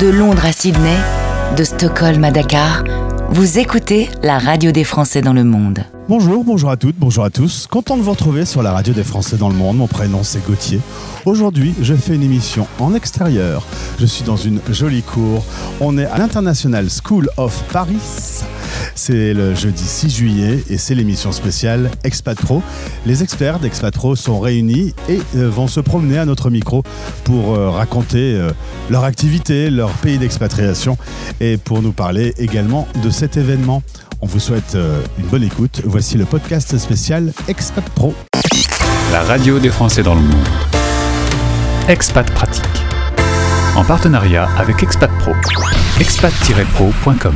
De Londres à Sydney, de Stockholm à Dakar, vous écoutez la radio des Français dans le monde. Bonjour, bonjour à toutes, bonjour à tous. Content de vous retrouver sur la radio des Français dans le monde. Mon prénom c'est Gauthier. Aujourd'hui, je fais une émission en extérieur. Je suis dans une jolie cour. On est à l'International School of Paris. C'est le jeudi 6 juillet et c'est l'émission spéciale Expat Pro. Les experts d'Expat Pro sont réunis et euh, vont se promener à notre micro pour euh, raconter euh, leur activité, leur pays d'expatriation et pour nous parler également de cet événement. On vous souhaite une bonne écoute. Voici le podcast spécial Expat Pro. La radio des Français dans le monde. Expat Pratique. En partenariat avec Expat Pro. expat-pro.com.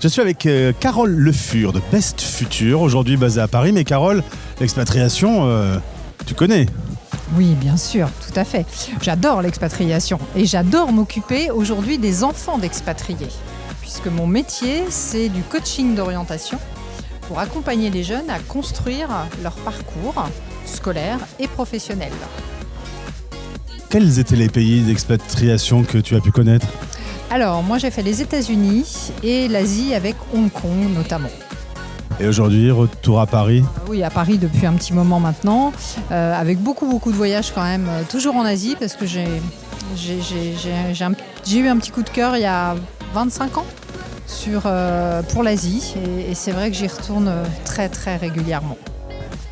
Je suis avec euh, Carole Le Fur de Best Future, aujourd'hui basée à Paris. Mais Carole, l'expatriation, euh, tu connais? Oui, bien sûr, tout à fait. J'adore l'expatriation et j'adore m'occuper aujourd'hui des enfants d'expatriés. Puisque mon métier, c'est du coaching d'orientation pour accompagner les jeunes à construire leur parcours scolaire et professionnel. Quels étaient les pays d'expatriation que tu as pu connaître? Alors, moi j'ai fait les États-Unis et l'Asie avec Hong Kong notamment. Et aujourd'hui, retour à Paris? Oui, à Paris depuis un petit moment maintenant, euh, avec beaucoup beaucoup de voyages quand même, euh, toujours en Asie parce que j'ai eu un petit coup de cœur il y a 25 ans sur, euh, pour l'Asie et c'est vrai que j'y retourne très très régulièrement.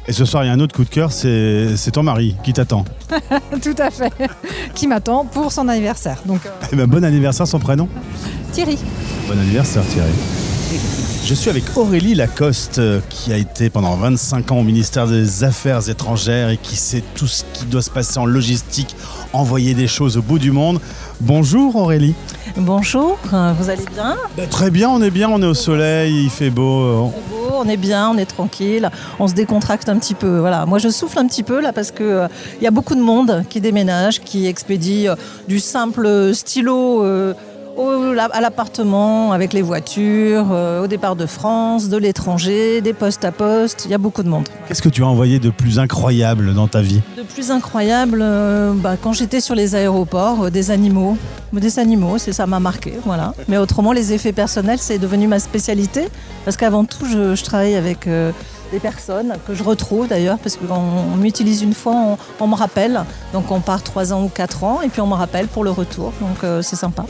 Et ce soir, il y a un autre coup de cœur, c'est ton mari qui t'attend. Tout à fait, qui m'attend pour son anniversaire. Donc, euh, eh ben, bon anniversaire, son prénom Thierry. Bon anniversaire Thierry. Je suis avec Aurélie Lacoste, euh, qui a été pendant 25 ans au ministère des Affaires étrangères et qui sait tout ce qui doit se passer en logistique, envoyer des choses au bout du monde. Bonjour Aurélie. Bonjour, euh, vous allez bien? Bah, Très bien, on est bien, on est au soleil, il fait beau on est bien, on est tranquille, on se décontracte un petit peu. Voilà. Moi, je souffle un petit peu là parce que euh, il y a beaucoup de monde qui déménage, qui expédie euh, du simple stylo. Euh, à l'appartement, avec les voitures, au départ de France, de l'étranger, des postes à poste, il y a beaucoup de monde. Qu'est-ce que tu as envoyé de plus incroyable dans ta vie? De plus incroyable, bah, quand j'étais sur les aéroports, des animaux. Des animaux, c'est ça m'a marqué, voilà. Mais autrement, les effets personnels, c'est devenu ma spécialité, parce qu'avant tout, je, travaille avec euh, des personnes que je retrouve d'ailleurs, parce qu'on m'utilise une fois, on, me rappelle, donc on part trois ans ou quatre ans, et puis on me rappelle pour le retour, donc euh, c'est sympa.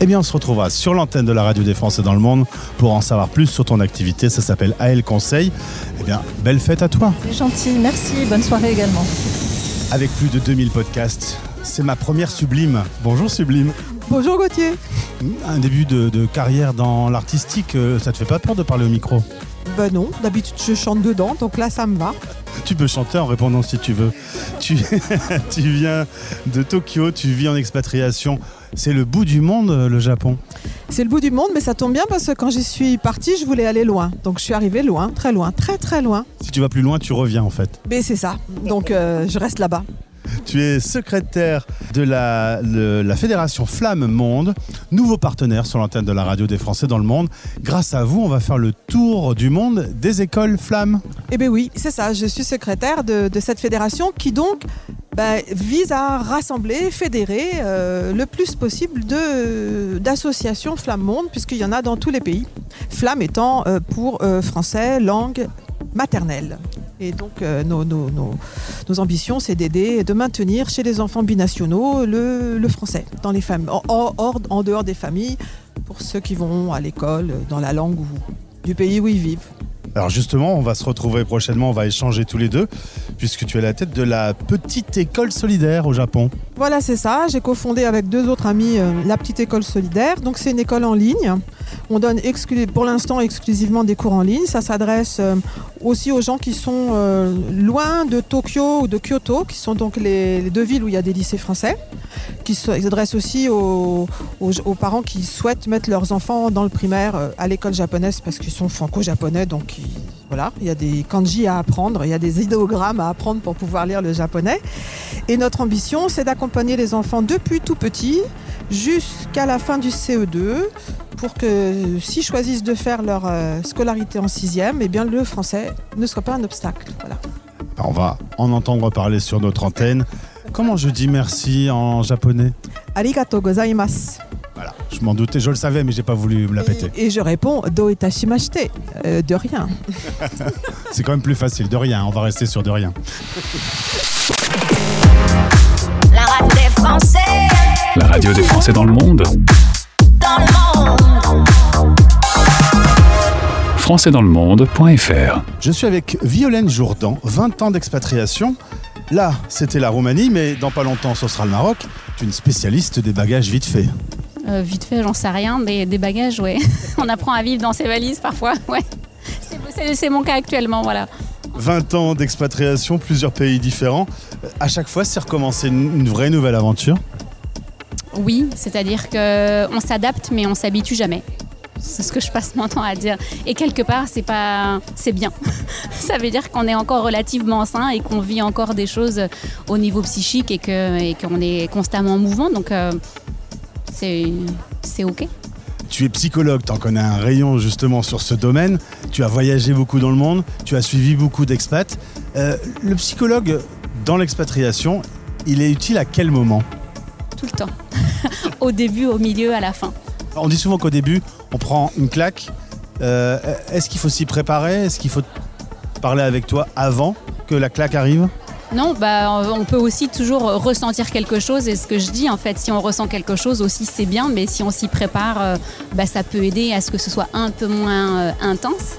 Eh bien, on se retrouvera sur l'antenne de la radio des Français dans le monde pour en savoir plus sur ton activité. Ça s'appelle AL Conseil. Eh bien, belle fête à toi. C'est gentil, merci. Bonne soirée également. Avec plus de 2000 podcasts, c'est ma première Sublime. Bonjour Sublime. Bonjour Gauthier. Un début de, carrière dans l'artistique, euh, ça te fait pas peur de parler au micro? Ben non, d'habitude je chante dedans, donc là ça me va. Tu peux chanter en répondant si tu veux. Tu, tu viens de Tokyo, tu vis en expatriation. C'est le bout du monde, le Japon. C'est le bout du monde, mais ça tombe bien parce que quand j'y suis partie, je voulais aller loin. Donc je suis arrivée loin, très loin, très très loin. Si tu vas plus loin, tu reviens en fait. Mais c'est ça. Donc euh, je reste là-bas. Tu es secrétaire de la, la, Fédération Flamme Monde, nouveau partenaire sur l'antenne de la radio des Français dans le monde. Grâce à vous, on va faire le tour du monde des écoles Flamme. Eh bien oui, c'est ça. Je suis secrétaire de, cette fédération qui donc ben, vise à rassembler, fédérer euh, le plus possible d'associations Flamme Monde, puisqu'il y en a dans tous les pays. Flamme étant euh, pour euh, français, langue maternelle. Et donc, euh, nos, nos, ambitions, c'est d'aider, de maintenir chez les enfants binationaux le, français, dans les familles, en, dehors des familles, pour ceux qui vont à l'école, dans la langue du pays où ils vivent. Alors justement, on va se retrouver prochainement, on va échanger tous les deux, puisque tu es la tête de la petite école solidaire au Japon. Voilà, c'est ça. J'ai cofondé avec deux autres amis euh, la petite école solidaire. Donc c'est une école en ligne. On donne pour l'instant exclusivement des cours en ligne. Ça s'adresse euh, aussi aux gens qui sont euh, loin de Tokyo ou de Kyoto, qui sont donc les, deux villes où il y a des lycées français. Qui s'adresse aussi aux, parents qui souhaitent mettre leurs enfants dans le primaire à l'école japonaise parce qu'ils sont franco-japonais, donc voilà, il y a des kanji à apprendre, il y a des idéogrammes à apprendre pour pouvoir lire le japonais. Et notre ambition, c'est d'accompagner les enfants depuis tout petit jusqu'à la fin du CE2 pour que s'ils choisissent de faire leur euh, scolarité en sixième, eh bien le français ne soit pas un obstacle. Voilà. On va en entendre parler sur notre antenne. Comment je dis merci en japonais? Arigato gozaimasu. Voilà. Je m'en doutais, je le savais, mais j'ai pas voulu me la péter. Et, et je réponds Do itashimashite, euh, de rien. C'est quand même plus facile, de rien. On va rester sur de rien. La radio des Français La radio des Français dans le monde. dans le monde. françaisdanslemonde.fr Je suis avec Violaine Jourdan, 20 ans d'expatriation. Là, c'était la Roumanie, mais dans pas longtemps, ce sera le Maroc. Tu es une spécialiste des bagages vite faits. Euh, vite fait, j'en sais rien, mais des bagages, ouais. On apprend à vivre dans ses valises parfois, ouais. C'est- mon cas actuellement, voilà. 20 ans d'expatriation, plusieurs pays différents. Euh, À chaque fois, c'est recommencer une, une vraie nouvelle aventure? Oui, c'est-à-dire qu'on s'adapte, mais on s'habitue jamais. C'est ce que je passe mon temps à dire. Et quelque part, c'est pas, c'est bien. Ça veut dire qu'on est encore relativement sain et qu'on vit encore des choses au niveau psychique et que et qu'on est constamment en mouvement. Donc euh, c'est c'est ok. Tu es psychologue, tu en connais un rayon justement sur ce domaine. Tu as voyagé beaucoup dans le monde, tu as suivi beaucoup d'expats. Euh, le psychologue dans l'expatriation, il est utile à quel moment? Tout le temps. au début, au milieu, à la fin. On dit souvent qu'au début, on prend une claque. Euh, Est-ce qu'il faut s'y préparer? Est-ce qu'il faut parler avec toi avant que la claque arrive? Non, bah, on peut aussi toujours ressentir quelque chose. Et ce que je dis, en fait, si on ressent quelque chose aussi, c'est bien. Mais si on s'y prépare, euh, bah, ça peut aider à ce que ce soit un peu moins euh, intense.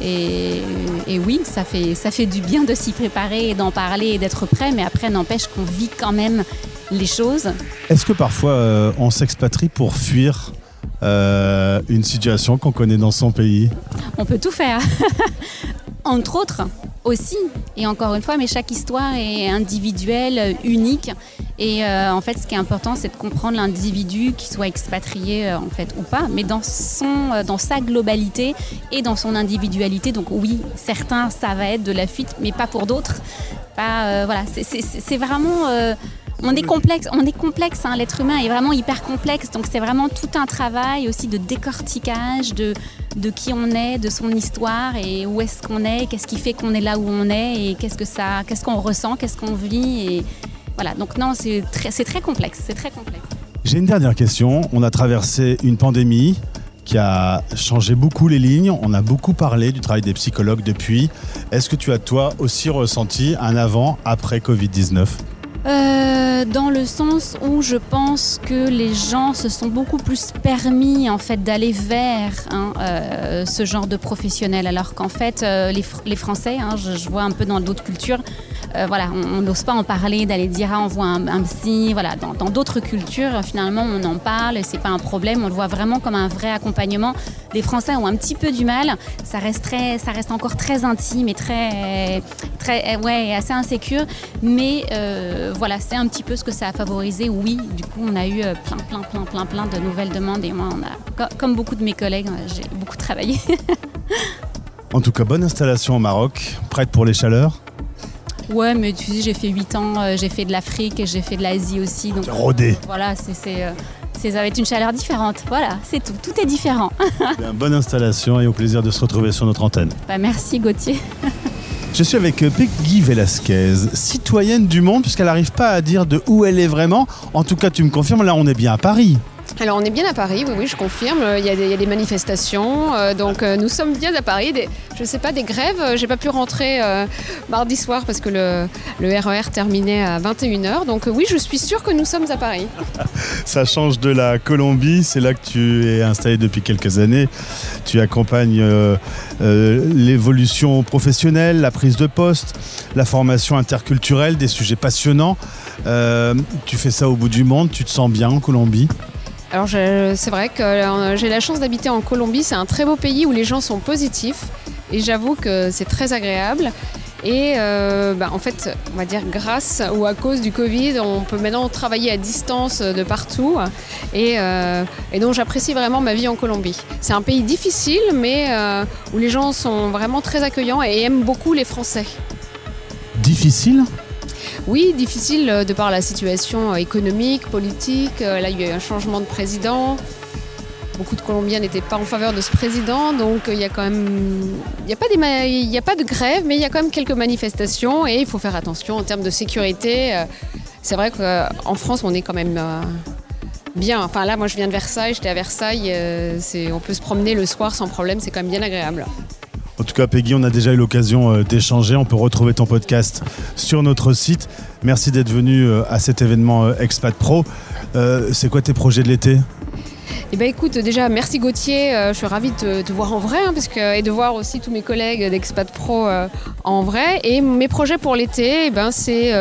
Et, et oui, ça fait, ça fait du bien de s'y préparer et d'en parler et d'être prêt. Mais après, n'empêche qu'on vit quand même les choses. Est-ce que parfois euh, on s'expatrie pour fuir euh, une situation qu'on connaît dans son pays On peut tout faire. Entre autres aussi, et encore une fois, mais chaque histoire est individuelle, unique. Et euh, en fait, ce qui est important, c'est de comprendre l'individu, qu'il soit expatrié euh, en fait ou pas, mais dans, son, dans sa globalité et dans son individualité. Donc oui, certains, ça va être de la fuite, mais pas pour d'autres. Voilà, c'est vraiment... on est complexe, on est complexe. hein, L'être humain est vraiment hyper complexe. Donc c'est vraiment tout un travail aussi de décortiquage de, de qui on est, de son histoire et où est-ce qu'on est, qu'est-ce qui fait qu'on est là où on est et qu'est-ce que ça, qu'est-ce qu'on ressent, qu'est-ce qu'on vit et voilà. Donc non, c'est très, très complexe, c'est très complexe. J'ai une dernière question. On a traversé une pandémie qui a changé beaucoup les lignes. On a beaucoup parlé du travail des psychologues depuis. Est-ce que tu as toi aussi ressenti un avant-après Covid-19 Euh, dans le sens où je pense que les gens se sont beaucoup plus permis en fait d'aller vers hein, euh, ce genre de professionnels, alors qu'en fait euh, les, Fr- les Français, hein, je, vois un peu dans d'autres cultures, euh, voilà, on n'ose pas en parler, d'aller dire ah, on voit un, psy, voilà, dans d'autres cultures euh, finalement on en parle, c'est pas un problème, on le voit vraiment comme un vrai accompagnement. Les Français ont un petit peu du mal, ça reste ça reste encore très intime et très, très, euh, ouais, assez insécure, mais euh, voilà, c'est un petit peu ce que ça a favorisé. Oui, du coup, on a eu euh, plein, plein, plein, plein, plein de nouvelles demandes et moi, on a, co- comme beaucoup de mes collègues, euh, j'ai beaucoup travaillé. En tout cas, bonne installation au Maroc, prête pour les chaleurs? ouais, mais tu sais, j'ai fait 8 ans, euh, j'ai fait de l'Afrique et j'ai fait de l'Asie aussi, donc rodé. voilà, c'est, c'est, euh, c'est- ça va être une chaleur différente. Voilà, c'est tout, tout est différent. Bien, bonne installation et au plaisir de se retrouver sur notre antenne. Bah, merci Gauthier. Je suis avec euh, Peggy Velasquez, citoyenne du monde, puisqu'elle n'arrive pas à dire de où elle est vraiment. En tout cas, tu me confirmes, là, on est bien à Paris. Alors on est bien à Paris, oui, oui, je confirme. Il y a des, manifestations, euh, donc euh, nous sommes bien à Paris. Je ne sais pas, des grèves. Euh, J'ai pas pu rentrer mardi soir parce que le, le RER terminait à 21h. Donc oui, je suis sûre que nous sommes à Paris. Ça change de la Colombie, c'est là que tu es installé depuis quelques années. Tu accompagnes l'évolution professionnelle, la prise de poste, la formation interculturelle, des sujets passionnants. Tu fais ça au bout du monde, tu te sens bien en Colombie? Alors c'est vrai que euh, j'ai la chance d'habiter en Colombie. C'est un très beau pays où les gens sont positifs et j'avoue que c'est très agréable. Et euh, bah, en fait, on va dire grâce ou à cause du Covid, on peut maintenant travailler à distance de partout. Et, euh, donc j'apprécie vraiment ma vie en Colombie. C'est un pays difficile, mais euh, où les gens sont vraiment très accueillants et aiment beaucoup les Français. Difficile? Oui, difficile euh, de par la situation euh, économique, politique. Euh, Là, il y a eu un changement de président. Beaucoup de Colombiens n'étaient pas en faveur de ce président, donc il y a quand il n'y a pas a pas de grève, mais il y a quand même quelques manifestations et il faut faire attention en termes de sécurité. C'est vrai qu'en France, on est quand même bien. Enfin là, moi je viens de Versailles, j'étais à Versailles, on peut se promener le soir sans problème, c'est quand même bien agréable. En tout cas, Peggy, on a déjà eu l'occasion euh, d'échanger. On peut retrouver ton podcast sur notre site. Merci d'être venu euh, à cet événement euh, Expat Pro. C'est quoi tes projets de l'été? Eh ben écoute, déjà merci Gauthier, je suis ravie de te, voir en vrai, hein, parce que, et de voir aussi tous mes collègues d'Expat Pro en vrai. Et mes projets pour l'été, eh ben, c'est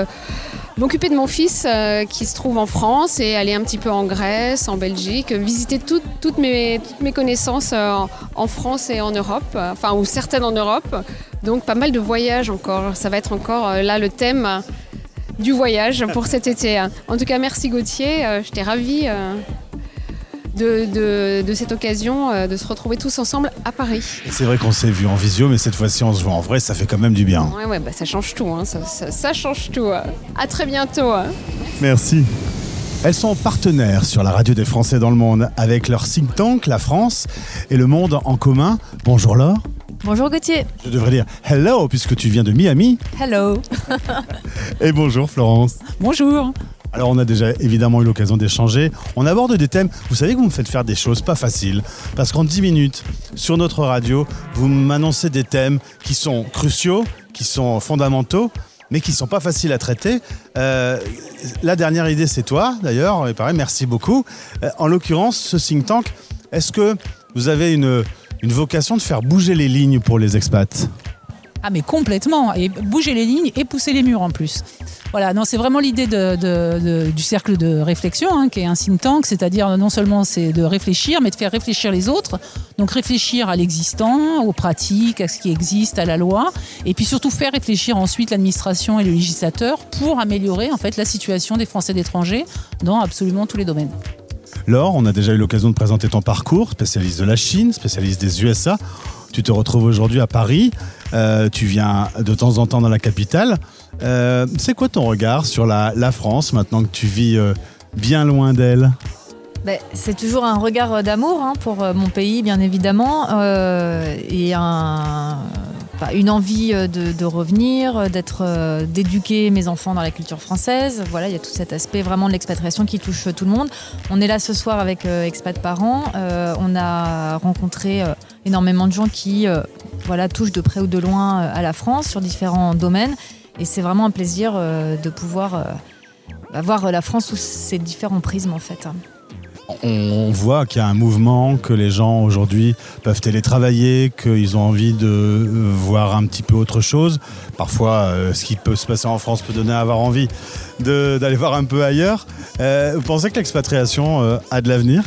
m'occuper de mon fils euh, qui se trouve en France et aller un petit peu en Grèce, en Belgique, visiter tout- toutes, mes, connaissances euh, en, France et en Europe, euh, enfin ou certaines en Europe. Donc pas mal de voyages encore, ça va être encore là le thème du voyage pour cet été. hein. En tout cas, merci Gauthier, j'étais ravie. De, de- de cette occasion euh, de se retrouver tous ensemble à Paris. C'est vrai qu'on s'est vu en visio, mais cette fois-ci on se voit en vrai, ça fait quand même du bien. Ouais, ouais, bah, ça change tout, hein, ça, ça- ça change tout. hein. À très bientôt. hein. Merci. Elles sont partenaires sur la radio des Français dans le monde avec leur think tank, la France et le monde en commun. Bonjour Laure. Bonjour Gauthier. Je devrais dire hello puisque tu viens de Miami. Hello. Et bonjour Florence. Bonjour. Alors on a déjà évidemment eu l'occasion d'échanger. On aborde des thèmes. Vous savez que vous me faites faire des choses pas faciles. Parce qu'en 10 minutes, sur notre radio, vous m'annoncez des thèmes qui sont cruciaux, qui sont fondamentaux, mais qui sont pas faciles à traiter. Euh, la dernière idée, c'est toi d'ailleurs. Et pareil, merci beaucoup. Euh, en l'occurrence, ce think tank, est-ce que vous avez une, une vocation de faire bouger les lignes pour les expats? Ah mais complètement, et bouger les lignes et pousser les murs en plus. Voilà, non, c'est vraiment l'idée du cercle de réflexion, hein, qui est un think tank, c'est-à-dire non seulement c'est de réfléchir, mais de faire réfléchir les autres. Donc réfléchir à l'existant, aux pratiques, à ce qui existe, à la loi, et puis surtout faire réfléchir ensuite l'administration et le législateur pour améliorer en fait la situation des Français d'étrangers dans absolument tous les domaines. Laure, on a déjà eu l'occasion de présenter ton parcours, spécialiste de la Chine, spécialiste des USA. Tu te retrouves aujourd'hui à Paris. Euh, tu viens de temps en temps dans la capitale. Euh, c'est quoi ton regard sur la, France maintenant que tu vis euh, bien loin d'elle? Ben, c'est toujours un regard d'amour hein, pour mon pays, bien évidemment, et un- une envie euh, de, revenir, euh, d'être, euh, d'éduquer mes enfants dans la culture française. Voilà, il y a tout cet aspect vraiment de l'expatriation qui touche tout le monde. On est là ce soir avec Expat Parents. On a rencontré énormément de gens qui, voilà, touchent de près ou de loin à la France sur différents domaines, et c'est vraiment un plaisir de pouvoir bah, voir la France sous ces différents prismes en fait. On, voit qu'il y a un mouvement, que les gens aujourd'hui peuvent télétravailler, qu'ils ont envie de euh, voir un petit peu autre chose. Parfois, euh, ce qui peut se passer en France peut donner à avoir envie d'aller voir un peu ailleurs. Euh, vous pensez que l'expatriation a de l'avenir?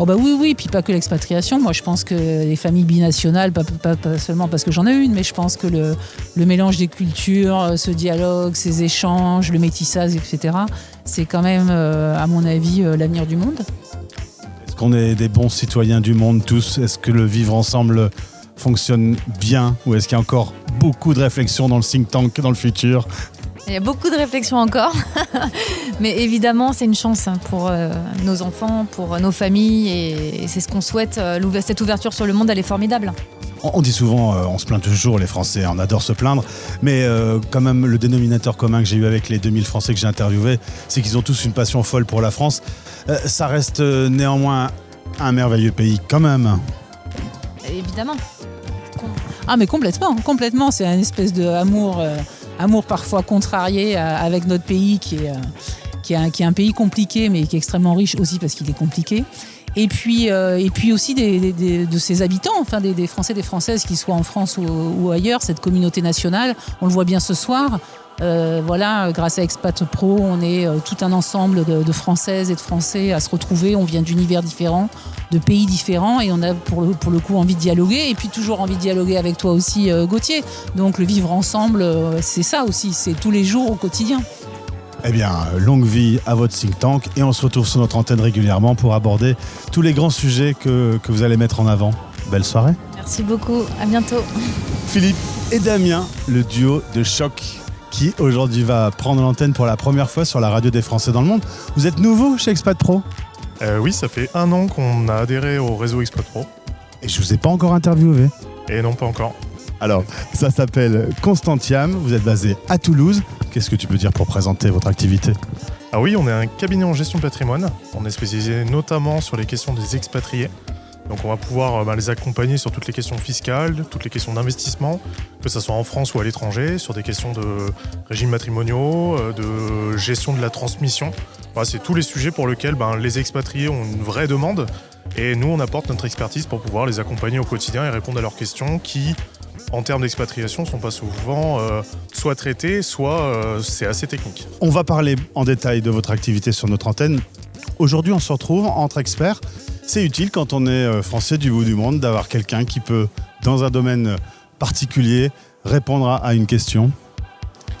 Oh bah oui, oui, puis pas que l'expatriation. Moi, je pense que les familles binationales, pas, pas- pas seulement parce que j'en ai une, mais je pense que le, le mélange des cultures, euh, ce dialogue, ces échanges, le métissage, etc., c'est quand même, euh, à mon avis, euh, l'avenir du monde. Est-ce qu'on est des bons citoyens du monde tous? Est-ce que le vivre ensemble fonctionne bien? Ou est-ce qu'il y a encore beaucoup de réflexions dans le think tank dans le futur? Il y a beaucoup de réflexions encore, mais évidemment c'est une chance pour euh, nos enfants, pour nos familles, et, et c'est ce qu'on souhaite. Euh, Cette ouverture sur le monde, elle est formidable. On dit souvent, euh, on se plaint toujours, les Français, on adore se plaindre, mais euh, quand même le dénominateur commun que j'ai eu avec les 2000 Français que j'ai interviewés, c'est qu'ils ont tous une passion folle pour la France. Euh, ça reste euh, néanmoins un merveilleux pays quand même. Évidemment. Ah mais complètement, complètement. C'est un espèce de amour, euh, amour parfois contrarié euh, avec notre pays qui est, euh, qui, est un, pays compliqué mais qui est extrêmement riche aussi parce qu'il est compliqué. Et puis, euh, et puis aussi des, de ses habitants, enfin des, Français, des Françaises, qu'ils soient en France ou, ailleurs, cette communauté nationale, on le voit bien ce soir. Euh, voilà, grâce à Expat Pro, on est euh, tout un ensemble de, Françaises et de Français à se retrouver. On vient d'univers différents, de pays différents, et on a pour le, pour le coup envie de dialoguer, et puis toujours envie de dialoguer avec toi aussi, Gauthier. Donc le vivre ensemble, c'est ça aussi, c'est tous les jours au quotidien. Eh bien, longue vie à votre think tank et on se retrouve sur notre antenne régulièrement pour aborder tous les grands sujets que, que vous allez mettre en avant. Belle soirée. Merci beaucoup, à bientôt. Philippe et Damien, le duo de choc qui aujourd'hui va prendre l'antenne pour la première fois sur la radio des Français dans le monde. Vous êtes nouveau chez Expat Pro? Euh, oui, ça fait un an qu'on a adhéré au réseau Expat Pro. Et je vous ai pas encore interviewé. Et non, pas encore. Alors, ça s'appelle Constantiam. Vous êtes basé à Toulouse. Qu'est-ce que tu peux dire pour présenter votre activité? Ah oui, on est un cabinet en gestion de patrimoine. On est spécialisé notamment sur les questions des expatriés. Donc on va pouvoir euh, bah, les accompagner sur toutes les questions fiscales, toutes les questions d'investissement, que ce soit en France ou à l'étranger, sur des questions de régimes matrimoniaux, euh, de gestion de la transmission. C'est tous les sujets pour lesquels ben, les expatriés ont une vraie demande. Et nous, on apporte notre expertise pour pouvoir les accompagner au quotidien et répondre à leurs questions qui, en termes d'expatriation, sont pas souvent euh, soit traitées, soit euh, c'est assez technique. On va parler en détail de votre activité sur notre antenne. Aujourd'hui, on se retrouve entre experts. C'est utile quand on est euh, français du bout du monde d'avoir quelqu'un qui peut, dans un domaine particulier, répondre à- à une question.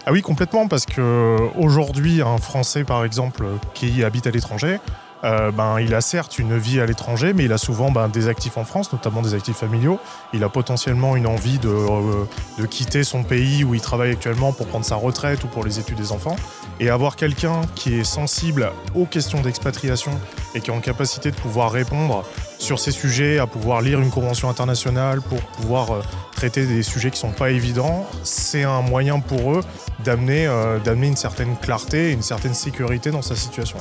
Ah oui, complètement, parce que aujourd'hui, un Français, par exemple, qui habite à l'étranger, euh, ben, il a certes une vie à l'étranger, mais il a souvent ben, des actifs en France, notamment des actifs familiaux. Il a potentiellement une envie de, euh, de quitter son pays où il travaille actuellement pour prendre sa retraite ou pour les études des enfants. Et avoir quelqu'un qui est sensible aux questions d'expatriation et qui est en capacité de pouvoir répondre sur ces sujets, à pouvoir lire une convention internationale pour pouvoir euh, traiter des sujets qui sont pas évidents, c'est un moyen pour eux d'amener une certaine clarté et une certaine sécurité dans sa situation.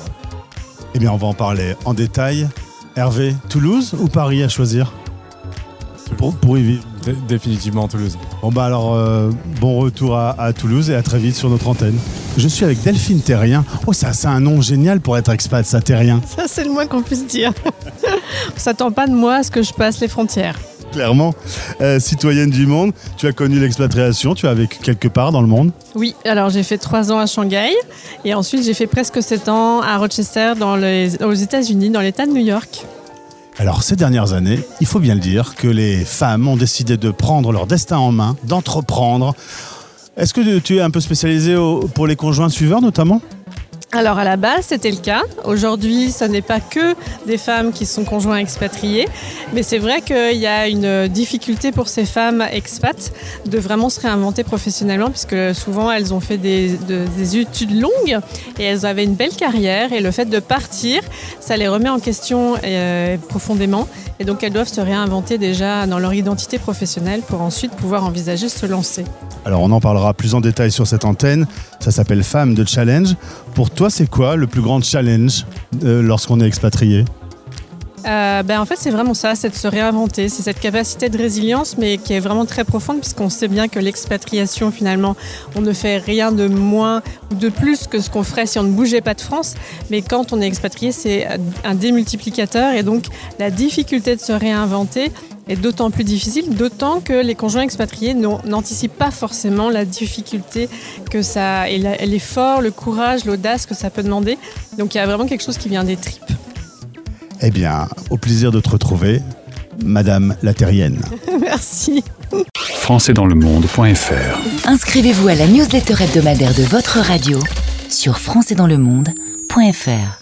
Eh bien, on va en parler en détail. Hervé, Toulouse ou Paris à choisir pour, pour y vivre Définitivement Toulouse. Bon bah alors, euh, bon retour à, à Toulouse et à très vite sur notre antenne. Je suis avec Delphine Terrien. Oh, ça, c'est un nom génial pour être expat, ça, Terrien. Ça, c'est le moins qu'on puisse dire. On s'attend pas de moi à ce que je passe les frontières. Clairement, Euh, citoyenne du monde, tu as connu l'expatriation, tu as vécu quelque part dans le monde. Oui, alors j'ai fait trois ans à Shanghai et ensuite j'ai fait presque sept ans à Rochester dans les, aux États-Unis, dans l'État de New York. Alors, ces dernières années, il faut bien le dire, que les femmes ont décidé de prendre leur destin en main, d'entreprendre. Est-ce que tu es un peu spécialisé pour les conjoints suiveurs, notamment? Alors à la base, c'était le cas. Aujourd'hui, ce n'est pas que des femmes qui sont conjoints expatriés, mais c'est vrai qu'il y a une difficulté pour ces femmes expats de vraiment se réinventer professionnellement, puisque souvent elles ont fait des, de- des études longues et elles avaient une belle carrière, et le fait de partir, ça les remet en question euh, profondément, et donc elles doivent se réinventer déjà dans leur identité professionnelle pour ensuite pouvoir envisager se lancer. Alors, on en parlera plus en détail sur cette antenne. Ça s'appelle Femmes de Challenge. Pour toi, c'est quoi le plus grand challenge euh, lorsqu'on est expatrié? Euh, ben en fait, c'est vraiment ça, c'est de se réinventer. C'est cette capacité de résilience, mais qui est vraiment très profonde, puisqu'on sait bien que l'expatriation, finalement, on ne fait rien de moins ou de plus que ce qu'on ferait si on ne bougeait pas de France. Mais quand on est expatrié, c'est un démultiplicateur. Et donc, la difficulté de se réinventer est d'autant plus difficile, d'autant que les conjoints expatriés n'anticipent pas forcément la difficulté que ça, et l'effort, le courage, l'audace que ça peut demander. Donc, il y a vraiment quelque chose qui vient des tripes. Eh bien, au plaisir de te retrouver, Madame la Terrienne. Merci. françaisdanslemonde.fr Inscrivez-vous à la newsletter hebdomadaire de votre radio sur françaisdanslemonde.fr.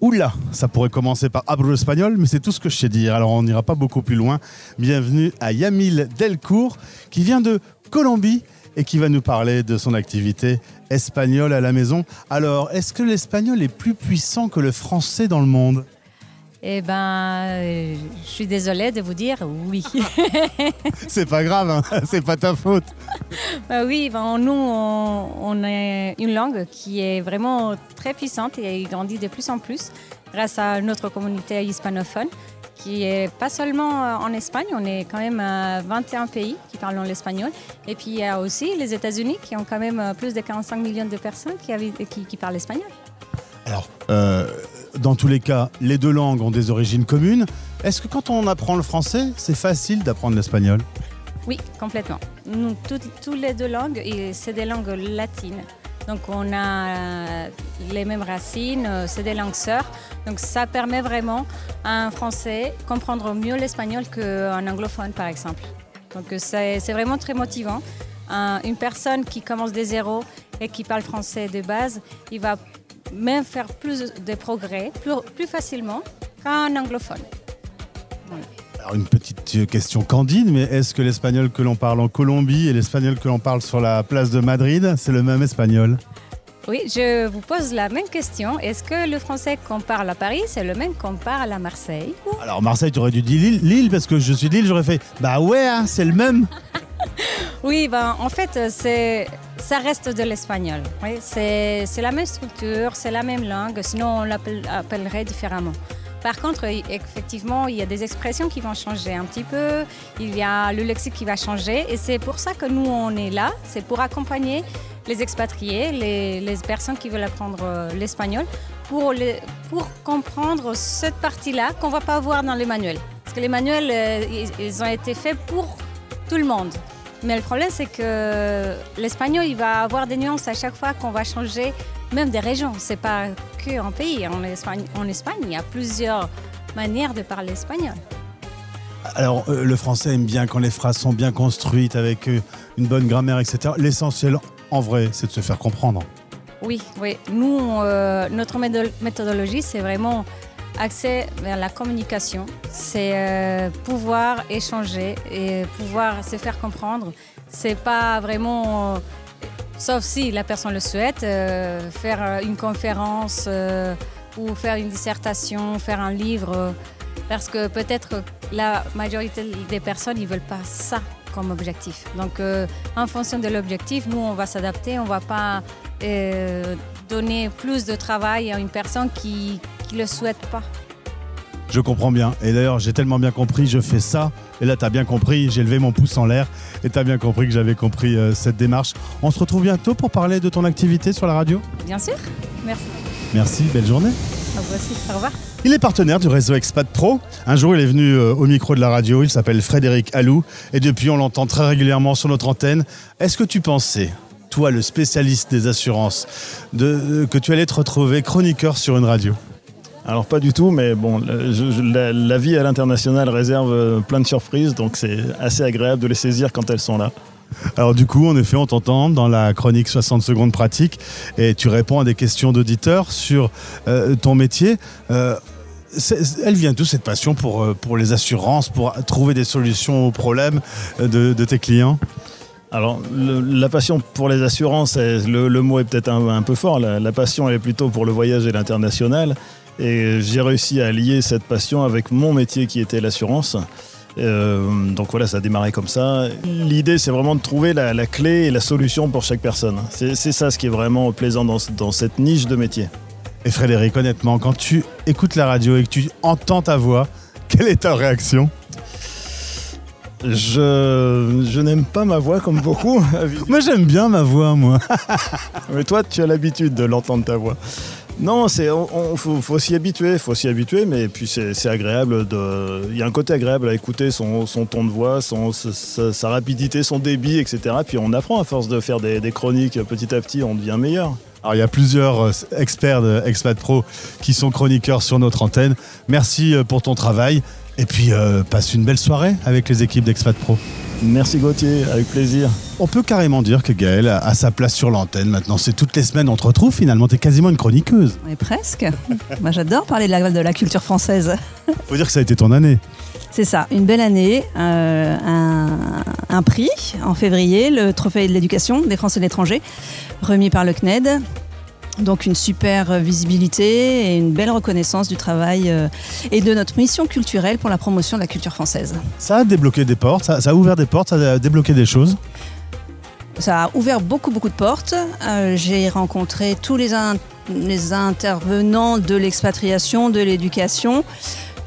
Oula, ça pourrait commencer par abro espagnol, mais c'est tout ce que je sais dire. Alors on n'ira pas beaucoup plus loin. Bienvenue à Yamil Delcourt, qui vient de Colombie et qui va nous parler de son activité espagnole à la maison. Alors, est-ce que l'espagnol est plus puissant que le français dans le monde? Eh ben, euh, je suis désolée de vous dire oui. C'est pas grave, hein, c'est pas ta faute. Bah oui, ben, nous, on, on a une langue qui est vraiment très puissante et elle grandit de plus en plus grâce à notre communauté hispanophone qui est pas seulement euh, en Espagne, on est quand même à 21 pays qui parlent l'espagnol. Et puis il y a aussi les États-Unis qui ont quand même euh, plus de 45 millions de personnes qui, habitent- qui, qui parlent espagnol. Alors, euh, dans tous les cas, les deux langues ont des origines communes. Est-ce que quand on apprend le français, c'est facile d'apprendre l'espagnol? Oui, complètement. Nous, toutes, les deux langues, c'est des langues latines. Donc on a euh, les mêmes racines, euh, c'est des langues sœurs. Donc ça permet vraiment à un Français comprendre mieux l'espagnol qu'un anglophone, par exemple. Donc euh, c'est vraiment très motivant. Un- une personne qui commence des zéros et qui parle français de base, il va même faire plus de progrès plus, plus facilement qu'un anglophone. Voilà. Alors une petite question candide, mais est-ce que l'espagnol que l'on parle en Colombie et l'espagnol que l'on parle sur la place de Madrid, c'est le même espagnol? Oui, je vous pose la même question. Est-ce que le français qu'on parle à Paris, c'est le même qu'on parle à Marseille? Alors Marseille, tu aurais dû dire Lille, Lille, parce que je suis de Lille, j'aurais fait Bah ouais, hein, c'est le même. Oui, ben, en fait, c'est ça reste de l'espagnol. C'est la même structure, c'est la même langue, sinon on l'appellerait différemment. Par contre, effectivement, il y a des expressions qui vont changer un petit peu, il y a le lexique qui va changer, et c'est pour ça que nous, on est là, c'est pour accompagner les expatriés, les, personnes qui veulent apprendre euh, l'espagnol, pour, comprendre cette partie-là qu'on ne va pas voir dans les manuels. Parce que les manuels, euh, ils ont été faits pour tout le monde. Mais le problème, c'est que l'espagnol, il va avoir des nuances à chaque fois qu'on va changer, même des régions. C'est pas que en pays. En Espagne, en Espagne, il y a plusieurs manières de parler espagnol. Alors, euh, le français aime bien quand les phrases sont bien construites, avec euh, une bonne grammaire, etc. L'essentiel, en vrai, c'est de se faire comprendre. Oui, oui. Nous, euh, notre méthodologie, c'est vraiment axé vers la communication. C'est euh, pouvoir échanger et pouvoir se faire comprendre. C'est pas vraiment, sauf si la personne le souhaite, euh, faire euh, une conférence ou faire une dissertation, faire un livre. parce que peut-être la majorité des personnes, ils veulent pas ça comme objectif. Donc, en fonction de l'objectif, nous, on va s'adapter. On va pas donner plus de travail à une personne qui ne le souhaite pas. Je comprends bien. Et d'ailleurs, j'ai tellement bien compris, je fais ça. Et là, tu as bien compris, j'ai levé mon pouce en l'air. Et tu as bien compris que j'avais compris euh, cette démarche. On se retrouve bientôt pour parler de ton activité sur la radio. Bien sûr. Merci. Merci, belle journée. À vous aussi. Au revoir. Il est partenaire du réseau Expat Pro. Un jour, il est venu euh, au micro de la radio. Il s'appelle Frédéric Allou. Et depuis, on l'entend très régulièrement sur notre antenne. Est-ce que tu pensais, toi, le spécialiste des assurances, de, euh, que tu allais te retrouver chroniqueur sur une radio Alors pas du tout, mais bon, le- je- je- la, la vie à l'international réserve euh, plein de surprises, donc c'est assez agréable de les saisir quand elles sont là. Alors du coup, en effet, on t'entend dans la chronique 60 secondes pratique et tu réponds à des questions d'auditeurs sur euh, ton métier. Euh, elle vient d'où cette passion pour, pour les assurances, pour trouver des solutions aux problèmes de, de tes clients? Alors, la passion pour les assurances, le, mot est peut-être un, peu fort. La, passion, elle est plutôt pour le voyage et l'international. Et j'ai réussi à lier cette passion avec mon métier qui était l'assurance. Euh, donc voilà, ça a démarré comme ça. L'idée, c'est vraiment de trouver la, la clé et la solution pour chaque personne. C'est ça ce qui est vraiment plaisant dans, dans cette niche de métier. Et Frédéric, honnêtement, quand tu écoutes la radio et que tu entends ta voix, quelle est ta réaction? Je, je n'aime pas ma voix comme beaucoup. moi, j'aime bien ma voix, moi. Mais toi, tu as l'habitude de l'entendre ta voix. Non, c'est, on, on- faut, faut s'y habituer, faut s'y habituer, mais puis c'est, agréable de, il y a un côté agréable à écouter son, son ton de voix, son, sa rapidité, son débit, etc. Puis on apprend à force de faire des, des chroniques petit à petit, on devient meilleur. Alors, il y a plusieurs euh, experts de Expat Pro qui sont chroniqueurs sur notre antenne. Merci euh, pour ton travail. Et puis, euh, passe une belle soirée avec les équipes d'Expat Pro. Merci Gauthier, avec plaisir. On peut carrément dire que Gaëlle a a sa place sur l'antenne. Maintenant, c'est toutes les semaines, on te retrouve finalement. Tu es quasiment une chroniqueuse. Mais presque. Moi, j'adore parler de la, de la culture française. Faut dire que ça a été ton année. C'est ça, une belle année, euh, un, un prix en février, le Trophée de l'éducation des Français de l'étranger, remis par le CNED. Donc une super visibilité et une belle reconnaissance du travail euh, et de notre mission culturelle pour la promotion de la culture française. Ça a débloqué des portes, ça, ça a ouvert des portes, ça a débloqué des choses? Ça a ouvert beaucoup, beaucoup de portes. Euh, J'ai rencontré tous les, in- les intervenants de l'expatriation, de l'éducation.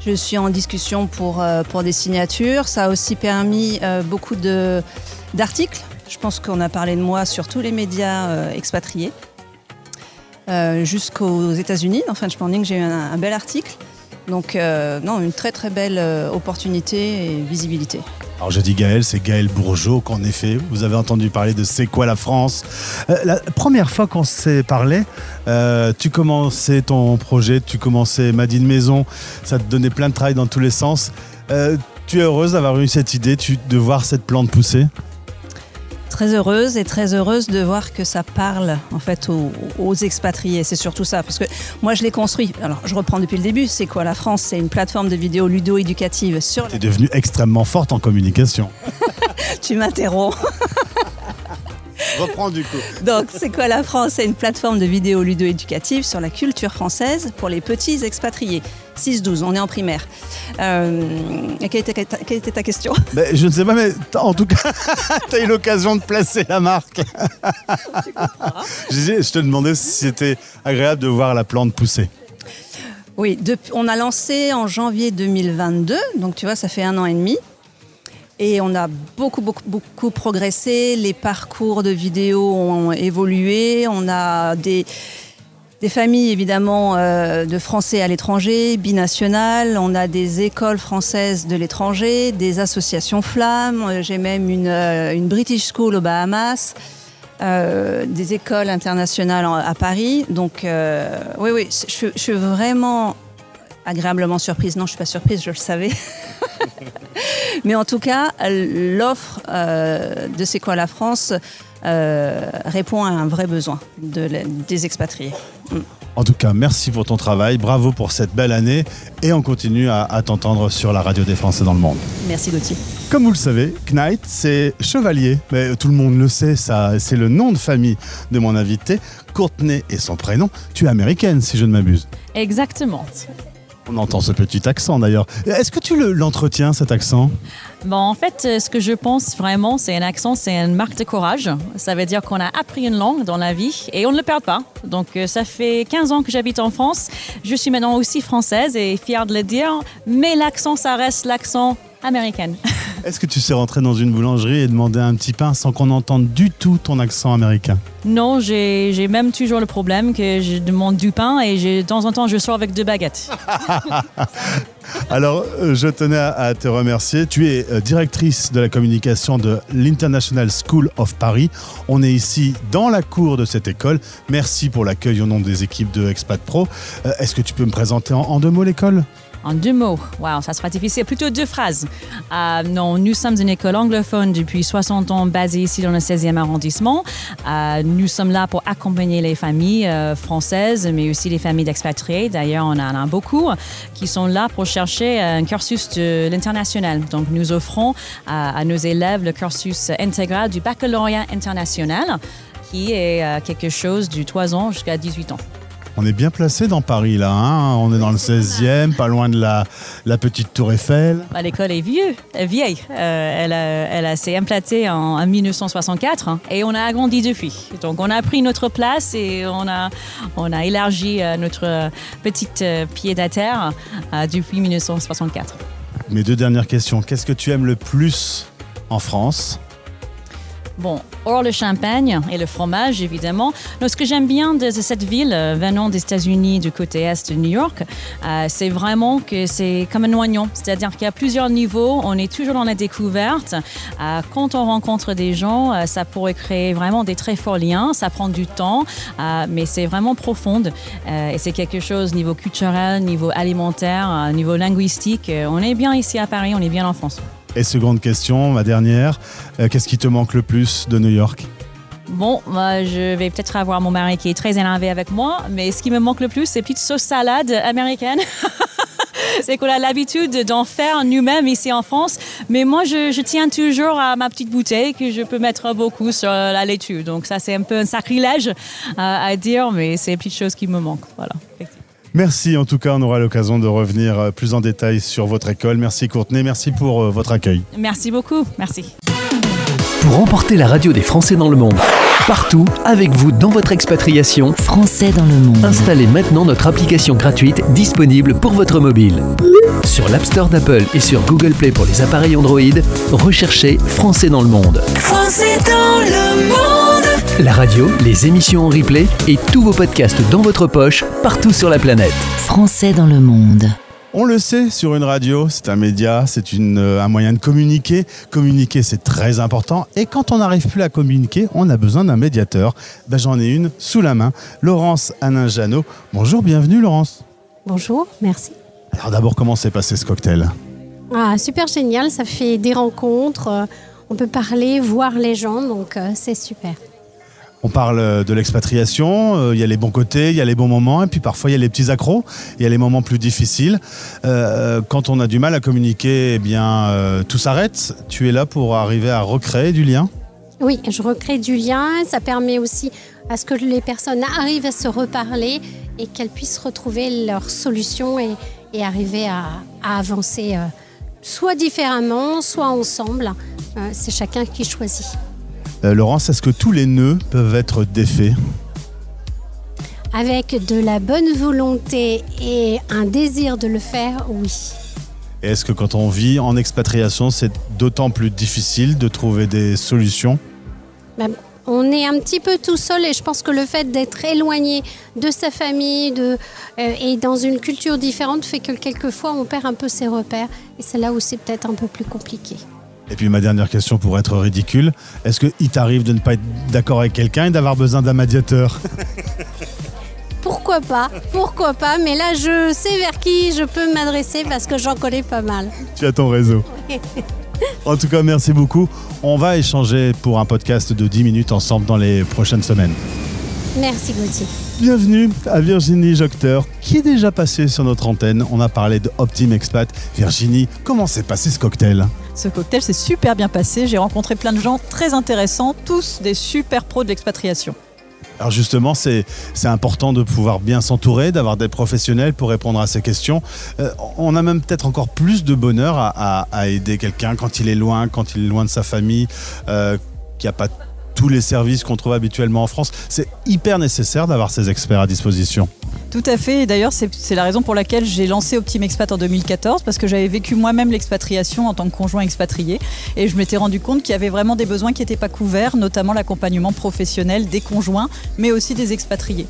Je suis en discussion pour, euh, pour des signatures. Ça a aussi permis euh, beaucoup d'articles. Je pense qu'on a parlé de moi sur tous les médias euh, expatriés. Jusqu'aux États-Unis, dans French Morning, j'ai eu un bel article. Donc, euh, non, une très très belle euh, opportunité et visibilité. Alors je dis Gaël, c'est Gaël Bourgeot qu'en effet, vous avez entendu parler de C'est quoi la France? Euh, La première fois qu'on s'est parlé, tu commençais ton projet, tu commençais Madine Maison, ça te donnait plein de travail dans tous les sens. Tu es heureuse d'avoir eu cette idée, de voir cette plante pousser? Très heureuse et très heureuse de voir que ça parle en fait aux, aux expatriés. C'est surtout ça, parce que moi je l'ai construit. Alors je reprends depuis le début. C'est quoi la France? C'est une plateforme de vidéos ludo-éducative sur. Tu es devenue extrêmement forte en communication. tu m'interromps. Reprends du coup. Donc, c'est quoi la France? C'est une plateforme de vidéos ludo-éducatives sur la culture française pour les petits expatriés. 6-12, on est en primaire. Euh, quelle, était, quelle était ta question? Ben, je ne sais pas, mais en tout cas, tu as eu l'occasion de placer la marque. je, te demandais si c'était agréable de voir la plante pousser. Oui, depuis- on a lancé en janvier 2022, donc tu vois, ça fait un an et demi. Et on a beaucoup, beaucoup, beaucoup progressé. Les parcours de vidéos ont évolué. On a des, des familles, évidemment, euh, de Français à l'étranger, binationales. On a des écoles françaises de l'étranger, des associations flammes. Euh, J'ai même une, euh, une British School aux Bahamas. des écoles internationales à Paris. Donc, oui, oui, je, je suis vraiment agréablement surprise. Non, je suis pas surprise, je le savais. Mais en tout cas, l'offre euh, de C'est quoi la France euh, répond à un vrai besoin de la- des expatriés. Mm. En tout cas, merci pour ton travail, bravo pour cette belle année et on continue à, à t'entendre sur la radio des Français dans le monde. Merci Gauthier. Comme vous le savez, Knight, c'est chevalier, mais tout le monde le sait, ça, c'est le nom de famille de mon invité. Courtney et son prénom. Tu es américaine, si je ne m'abuse. Exactement. On entend ce petit accent d'ailleurs. Est-ce que tu le- l'entretiens, cet accent? Bon, en fait, euh, ce que je pense vraiment, c'est un accent, c'est une marque de courage. Ça veut dire qu'on a appris une langue dans la vie et on ne le perd pas. Donc, euh, ça fait 15 ans que j'habite en France. Je suis maintenant aussi française et fière de le dire. Mais l'accent, ça reste l'accent américain. Est-ce que tu sais rentrer dans une boulangerie et demander un petit pain sans qu'on entende du tout ton accent américain? Non, j'ai même toujours le problème que je demande du pain et de temps en temps, je sors avec deux baguettes. Alors, euh, je tenais à, te remercier. Tu es directrice de la communication de l'International School of Paris. On est ici dans la cour de cette école. Merci pour l'accueil au nom des équipes de Expat Pro. Euh, Est-ce que tu peux me présenter en, en deux mots l'école? En deux mots, wow, ça sera difficile. Plutôt deux phrases. Euh, non, nous sommes une école anglophone depuis 60 ans, basée ici dans le 16e arrondissement. Euh, nous sommes là pour accompagner les familles euh, françaises, mais aussi les familles d'expatriés. D'ailleurs, on en a beaucoup qui sont là pour chercher un cursus de l'international. Donc, nous offrons à, nos élèves le cursus intégral du baccalauréat international, qui est quelque chose du 3 ans jusqu'à 18 ans. On est bien placé dans Paris là. hein. On est dans le 16e, pas loin de la, la petite tour Eiffel. Bah, L'école est vieux, euh, vieille. Euh, elle s'est implantée en, en 1964 hein, et on a agrandi depuis. Donc on a pris notre place et on a, on a élargi euh, notre petite pied à terre euh, depuis 1964. Mes deux dernières questions. Qu'est-ce que tu aimes le plus en France? Bon, hors le champagne et le fromage, évidemment. Donc, ce que j'aime bien de cette ville, euh, venant des États-Unis, du côté est de New York, euh, c'est vraiment que c'est comme un oignon. C'est-à-dire qu'il y a plusieurs niveaux, on est toujours dans la découverte. Euh, quand on rencontre des gens, ça pourrait créer vraiment des très forts liens. Ça prend du temps, mais c'est vraiment profonde. Euh, et c'est quelque chose niveau culturel, niveau alimentaire, niveau linguistique. On est bien ici à Paris, on est bien en France. Et seconde question, ma dernière. euh, Qu'est-ce qui te manque le plus de New York? Bon, moi, je vais peut-être avoir mon mari qui est très énervé avec moi, mais ce qui me manque le plus, c'est petite sauce salade américaine. c'est qu'on a l'habitude d'en faire nous-mêmes ici en France, mais moi, je, je tiens toujours à ma petite bouteille que je peux mettre beaucoup sur la laitue. Donc ça, c'est un peu un sacrilège euh, à dire, mais c'est les petites choses qui me manquent. Voilà. Merci, en tout cas, on aura l'occasion de revenir euh, plus en détail sur votre école. Merci Courtenay, merci pour euh, votre accueil. Merci beaucoup. Merci. Pour emporter la radio des Français dans le monde, partout, avec vous dans votre expatriation, Français dans le monde. installez maintenant notre application gratuite disponible pour votre mobile. Sur l'App Store d'Apple et sur Google Play pour les appareils Android, recherchez Français dans le monde. Français dans le monde. La radio, les émissions en replay et tous vos podcasts dans votre poche, partout sur la planète. Français dans le monde. On le sait, sur une radio, c'est un média, c'est une, euh, un moyen de communiquer. Communiquer, c'est très important. Et quand on n'arrive plus à communiquer, on a besoin d'un médiateur. Ben, J'en ai une sous la main, Laurence Anin-Jeannot. Bonjour, bienvenue Laurence. Bonjour, merci. Alors d'abord, comment s'est passé ce cocktail? Ah, super génial, ça fait des rencontres, euh, on peut parler, voir les gens, donc euh, c'est super. On parle euh, de l'expatriation, euh, il y a les bons côtés, il y a les bons moments, et puis parfois il y a les petits accros, il y a les moments plus difficiles. Euh, quand on a du mal à communiquer, eh bien tout s'arrête. Tu es là pour arriver à recréer du lien Oui, je recrée du lien. Ça permet aussi à ce que les personnes arrivent à se reparler et qu'elles puissent retrouver leurs solutions et, arriver à, avancer soit différemment, soit ensemble. C'est chacun qui choisit. Euh, Laurence, est-ce que tous les nœuds peuvent être défaits Avec de la bonne volonté et un désir de le faire, oui. Est-ce que quand on vit en expatriation, c'est d'autant plus difficile de trouver des solutions Ben, on est un petit peu tout seul et je pense que le fait d'être éloigné de sa famille de, euh, et dans une culture différente fait que quelquefois on perd un peu ses repères et c'est là où c'est peut-être un peu plus compliqué. Et puis ma dernière question pour être ridicule, est-ce qu'il t'arrive de ne pas être d'accord avec quelqu'un et d'avoir besoin d'un médiateur? Pourquoi pas Pourquoi pas Mais là je sais vers qui je peux m'adresser parce que j'en connais pas mal. Tu as ton réseau. En tout cas, merci beaucoup. On va échanger pour un podcast de 10 minutes ensemble dans les prochaines semaines. Merci Gauthier. Bienvenue à Virginie Jocteur, qui est déjà passée sur notre antenne. On a parlé de Optim Expat. Virginie, comment s'est passé ce cocktail? Ce cocktail s'est super bien passé. J'ai rencontré plein de gens très intéressants, tous des super pros de l'expatriation. Alors justement, c'est important de pouvoir bien s'entourer, d'avoir des professionnels pour répondre à ces questions. Euh, on a même peut-être encore plus de bonheur à aider quelqu'un quand il est loin, quand il est loin de sa famille, euh, qui n'a pas tous les services qu'on trouve habituellement en France. C'est hyper nécessaire d'avoir ces experts à disposition. Tout à fait. Et d'ailleurs, c'est la raison pour laquelle j'ai lancé Optim Expat en 2014, parce que j'avais vécu moi-même l'expatriation en tant que conjoint expatrié. Et je m'étais rendu compte qu'il y avait vraiment des besoins qui n'étaient pas couverts, notamment l'accompagnement professionnel des conjoints, mais aussi des expatriés.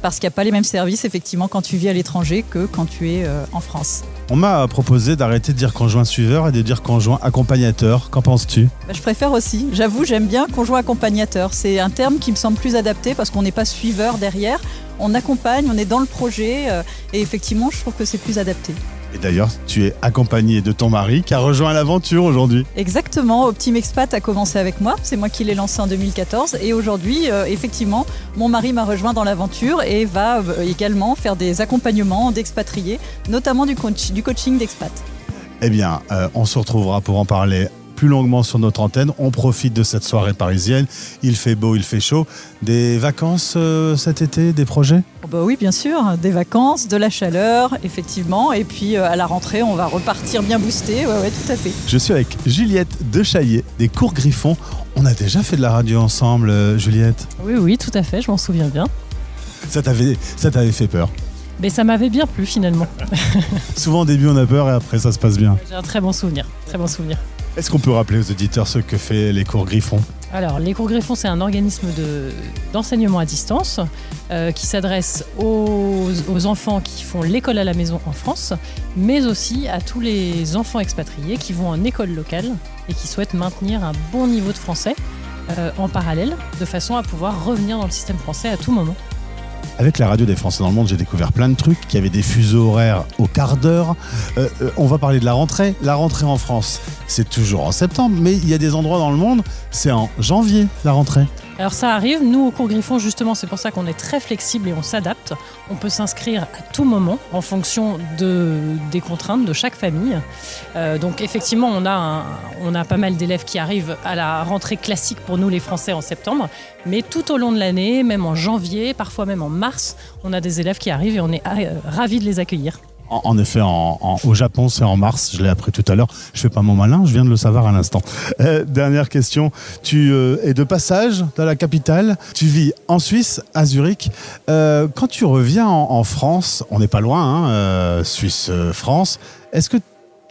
Parce qu'il n'y a pas les mêmes services, effectivement, quand tu vis à l'étranger que quand tu es euh, en France. On m'a proposé d'arrêter de dire conjoint suiveur et de dire conjoint accompagnateur. Qu'en penses-tu? Bah, je préfère aussi. J'avoue, j'aime bien conjoint accompagnateur. C'est un terme qui me semble plus adapté parce qu'on n'est pas suiveur derrière. On accompagne, on est dans le projet. euh, et effectivement, je trouve que c'est plus adapté. Et d'ailleurs, tu es accompagné de ton mari qui a rejoint l'aventure aujourd'hui. Exactement, Optim Expat a commencé avec moi, c'est moi qui l'ai lancé en 2014 et aujourd'hui, euh, effectivement, mon mari m'a rejoint dans l'aventure et va euh, également faire des accompagnements d'expatriés, notamment du, coach- du coaching d'expat. Eh bien, euh, on se retrouvera pour en parler plus longuement sur notre antenne. On profite de cette soirée parisienne. Il fait beau, il fait chaud. Des vacances euh, cet été, des projets? Oh bah oui, bien sûr, des vacances, de la chaleur, effectivement, et puis euh, à la rentrée, on va repartir bien boosté, ouais, ouais, tout à fait. Je suis avec Juliette Dechaillet des Cours Griffon. On a déjà fait de la radio ensemble, euh, Juliette? Oui, oui, tout à fait, je m'en souviens bien. Ça t'avait, ça t'avait fait peur? Mais ça m'avait bien plu finalement. Souvent au début on a peur et après ça se passe bien. J'ai un très bon souvenir, très bon souvenir. Est-ce qu'on peut rappeler aux auditeurs ce que fait les Cours Griffon Alors, les cours Griffon, c'est un organisme de- d'enseignement à distance euh, qui s'adresse aux, aux enfants qui font l'école à la maison en France, mais aussi à tous les enfants expatriés qui vont en école locale et qui souhaitent maintenir un bon niveau de français euh, en parallèle, de façon à pouvoir revenir dans le système français à tout moment. Avec la radio des Français dans le monde, j'ai découvert plein de trucs, qu'il y avait des fuseaux horaires au quart d'heure. Euh, euh, on va parler de la rentrée. La rentrée en France, c'est toujours en septembre, mais il y a des endroits dans le monde, c'est en janvier la rentrée. Alors ça arrive, nous au cours Griffon justement c'est pour ça qu'on est très flexible et on s'adapte. On peut s'inscrire à tout moment en fonction de, des contraintes de chaque famille. Euh, donc effectivement on a, on a pas mal d'élèves qui arrivent à la rentrée classique pour nous les Français en septembre, mais tout au long de l'année, même en janvier, parfois même en mars, on a des élèves qui arrivent et on est euh, ravis de les accueillir. En, effet, au Japon, c'est en mars. Je l'ai appris tout à l'heure. Je fais pas mon malin, je viens de le savoir à l'instant. Euh, dernière question. Tu euh, es de passage dans la capitale. Tu vis en Suisse, à Zurich. Euh, quand tu reviens en, France, on n'est pas loin, hein, Suisse-France. Est-ce que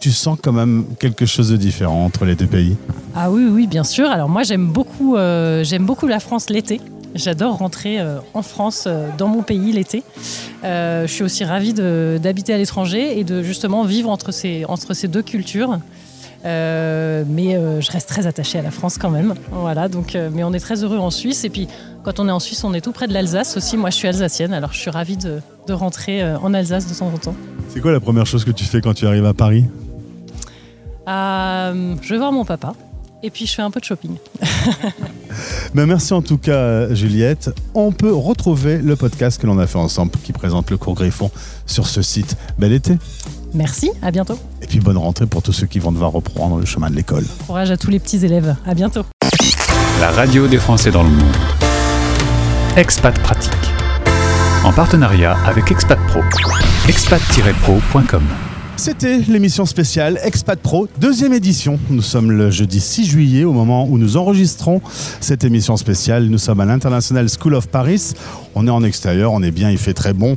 tu sens quand même quelque chose de différent entre les deux pays? Ah oui, oui, bien sûr. Alors moi, j'aime beaucoup, j'aime beaucoup la France l'été. J'adore rentrer euh, en France, euh, dans mon pays l'été. Euh, je suis aussi ravie d'habiter à l'étranger et de justement vivre entre ces, entre ces deux cultures. Euh, mais euh, je reste très attachée à la France quand même. Voilà, donc, euh, mais on est très heureux en Suisse. Et puis, quand on est en Suisse, on est tout près de l'Alsace aussi. Moi, je suis alsacienne, alors je suis ravie de, de rentrer en Alsace de temps en temps. C'est quoi la première chose que tu fais quand tu arrives à Paris? Je vais voir mon papa. Et puis, je fais un peu de shopping. Ben, merci en tout cas, Juliette. On peut retrouver le podcast que l'on a fait ensemble qui présente le cours Griffon sur ce site. Bel été. Merci, à bientôt. Et puis bonne rentrée pour tous ceux qui vont devoir reprendre le chemin de l'école. Courage à tous les petits élèves. À bientôt. la radio des Français dans le monde. Expat Pratique. En partenariat avec Expat Pro. expat-pro.com. C'était l'émission spéciale Expat Pro, deuxième édition. Nous sommes le jeudi 6 juillet au moment où nous enregistrons cette émission spéciale. Nous sommes à l'International School of Paris. On est en extérieur, on est bien, il fait très bon.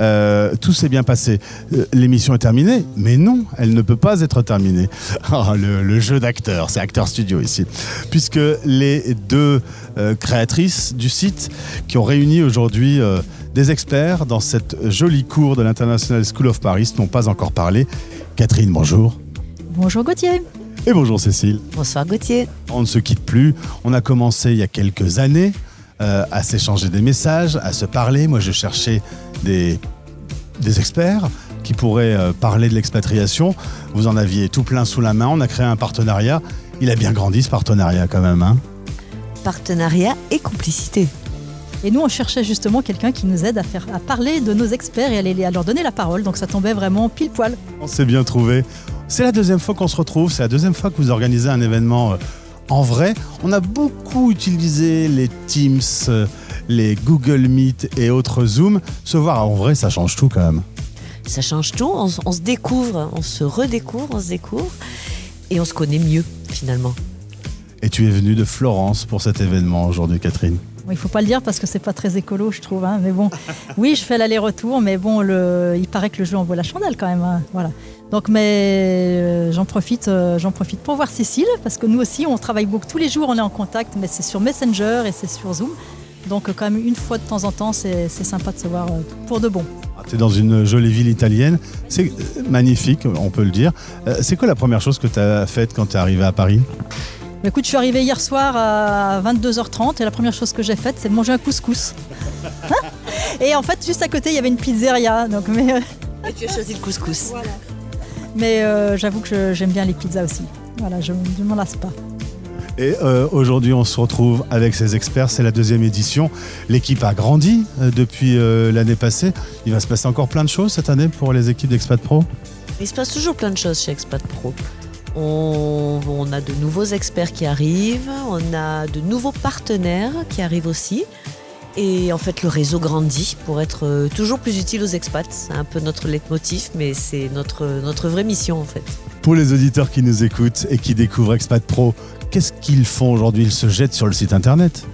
Euh, tout s'est bien passé. Euh, l'émission est terminée, mais non, elle ne peut pas être terminée. Ah, le, jeu d'acteur, c'est Acteur Studio ici. Puisque les deux euh, créatrices du site qui ont réuni aujourd'hui des experts dans cette jolie cour de l'International School of Paris n'ont pas encore parlé. Catherine, bonjour. Bonjour Gauthier. Et bonjour Cécile. Bonsoir Gauthier. On ne se quitte plus. On a commencé il y a quelques années euh, à s'échanger des messages, à se parler. Moi, je cherchais des, des experts qui pourraient euh, parler de l'expatriation. Vous en aviez tout plein sous la main. On a créé un partenariat. Il a bien grandi ce partenariat quand même. hein? Partenariat et complicité. Et nous, on cherchait justement quelqu'un qui nous aide à, faire, à parler de nos experts et à, les- à leur donner la parole. Donc ça tombait vraiment pile poil. On s'est bien trouvé. C'est la deuxième fois qu'on se retrouve. C'est la deuxième fois que vous organisez un événement euh, en vrai. On a beaucoup utilisé les Teams, euh, les Google Meet et autres Zoom. Se voir en vrai, ça change tout quand même. Ça change tout, on, on se découvre, on se redécouvre, on se découvre et on se connaît mieux finalement. Et tu es venue de Florence pour cet événement aujourd'hui, Catherine. Il faut pas le dire parce que c'est pas très écolo, je trouve. hein. Mais bon, oui, je fais l'aller-retour, mais bon, le, il paraît que le jeu en vaut la chandelle quand même. hein. Voilà. Donc, mais euh, j'en profite, euh, j'en profite pour voir Cécile parce que nous aussi, on travaille beaucoup tous les jours, on est en contact, mais c'est sur Messenger et c'est sur Zoom. Donc, quand même, une fois de temps en temps, c'est sympa de se voir euh, pour de bon. Tu es dans une jolie ville italienne. C'est magnifique, on peut le dire. C'est quoi la première chose que tu as faite quand tu es arrivé à Paris? Écoute, je suis arrivée hier soir à 22h30 et la première chose que j'ai faite, c'est de manger un couscous. et en fait, juste à côté, il y avait une pizzeria. Donc, mais euh, Et tu as choisi le couscous. mais euh, j'avoue que je- j'aime bien les pizzas aussi. Voilà, je ne m'en lasse pas. Et euh, aujourd'hui, on se retrouve avec ces experts. C'est la deuxième édition. L'équipe a grandi depuis euh, l'année passée. Il va se passer encore plein de choses cette année pour les équipes d'Expat Pro? Il se passe toujours plein de choses chez Expat Pro. On, on a de nouveaux experts qui arrivent, on a de nouveaux partenaires qui arrivent aussi. Et en fait, le réseau grandit pour être euh, toujours plus utile aux expats. C'est un peu notre leitmotiv, mais c'est notre, notre vraie mission en fait. Pour les auditeurs qui nous écoutent et qui découvrent Expat Pro, qu'est-ce qu'ils font aujourd'hui? Ils se jettent sur le site internet?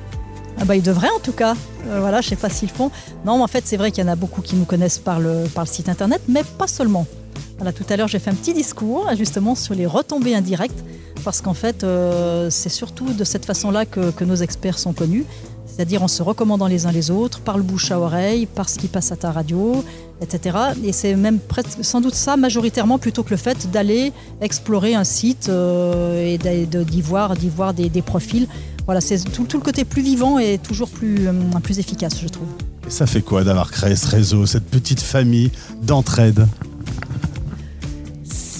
Ah bah, ils devraient en tout cas. Euh, voilà, je sais pas s'ils font. Non, mais en fait, c'est vrai qu'il y en a beaucoup qui nous connaissent par le, par le site internet, mais pas seulement. Tout à l'heure, j'ai fait un petit discours justement sur les retombées indirectes, parce qu'en fait, euh, c'est surtout de cette façon-là que, nos experts sont connus. C'est-à-dire en se recommandant les uns les autres, par le bouche à oreille, par ce qui passe à ta radio, etc. Et c'est même presque, sans doute ça majoritairement plutôt que le fait d'aller explorer un site euh, et d'y voir, d'y voir des, profils. Voilà, c'est tout, tout le côté plus vivant et toujours plus, euh, plus efficace, je trouve. Et ça fait quoi d'avoir créé ce réseau, cette petite famille d'entraide?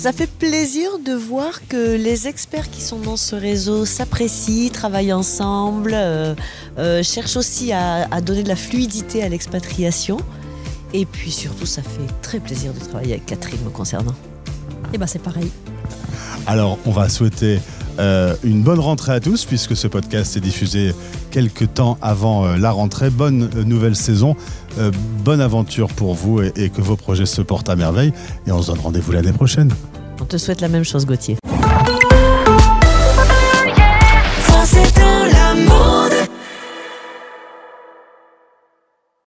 Ça fait plaisir de voir que les experts qui sont dans ce réseau s'apprécient, travaillent ensemble, euh, euh, cherchent aussi à, à donner de la fluidité à l'expatriation. Et puis surtout, ça fait très plaisir de travailler avec Catherine me concernant. Et ben c'est pareil. Alors, on va souhaiter euh, une bonne rentrée à tous, puisque ce podcast est diffusé quelques temps avant euh, la rentrée. Bonne euh, nouvelle saison, euh, bonne aventure pour vous et, et que vos projets se portent à merveille. Et on se donne rendez-vous l'année prochaine. On te souhaite la même chose, Gauthier.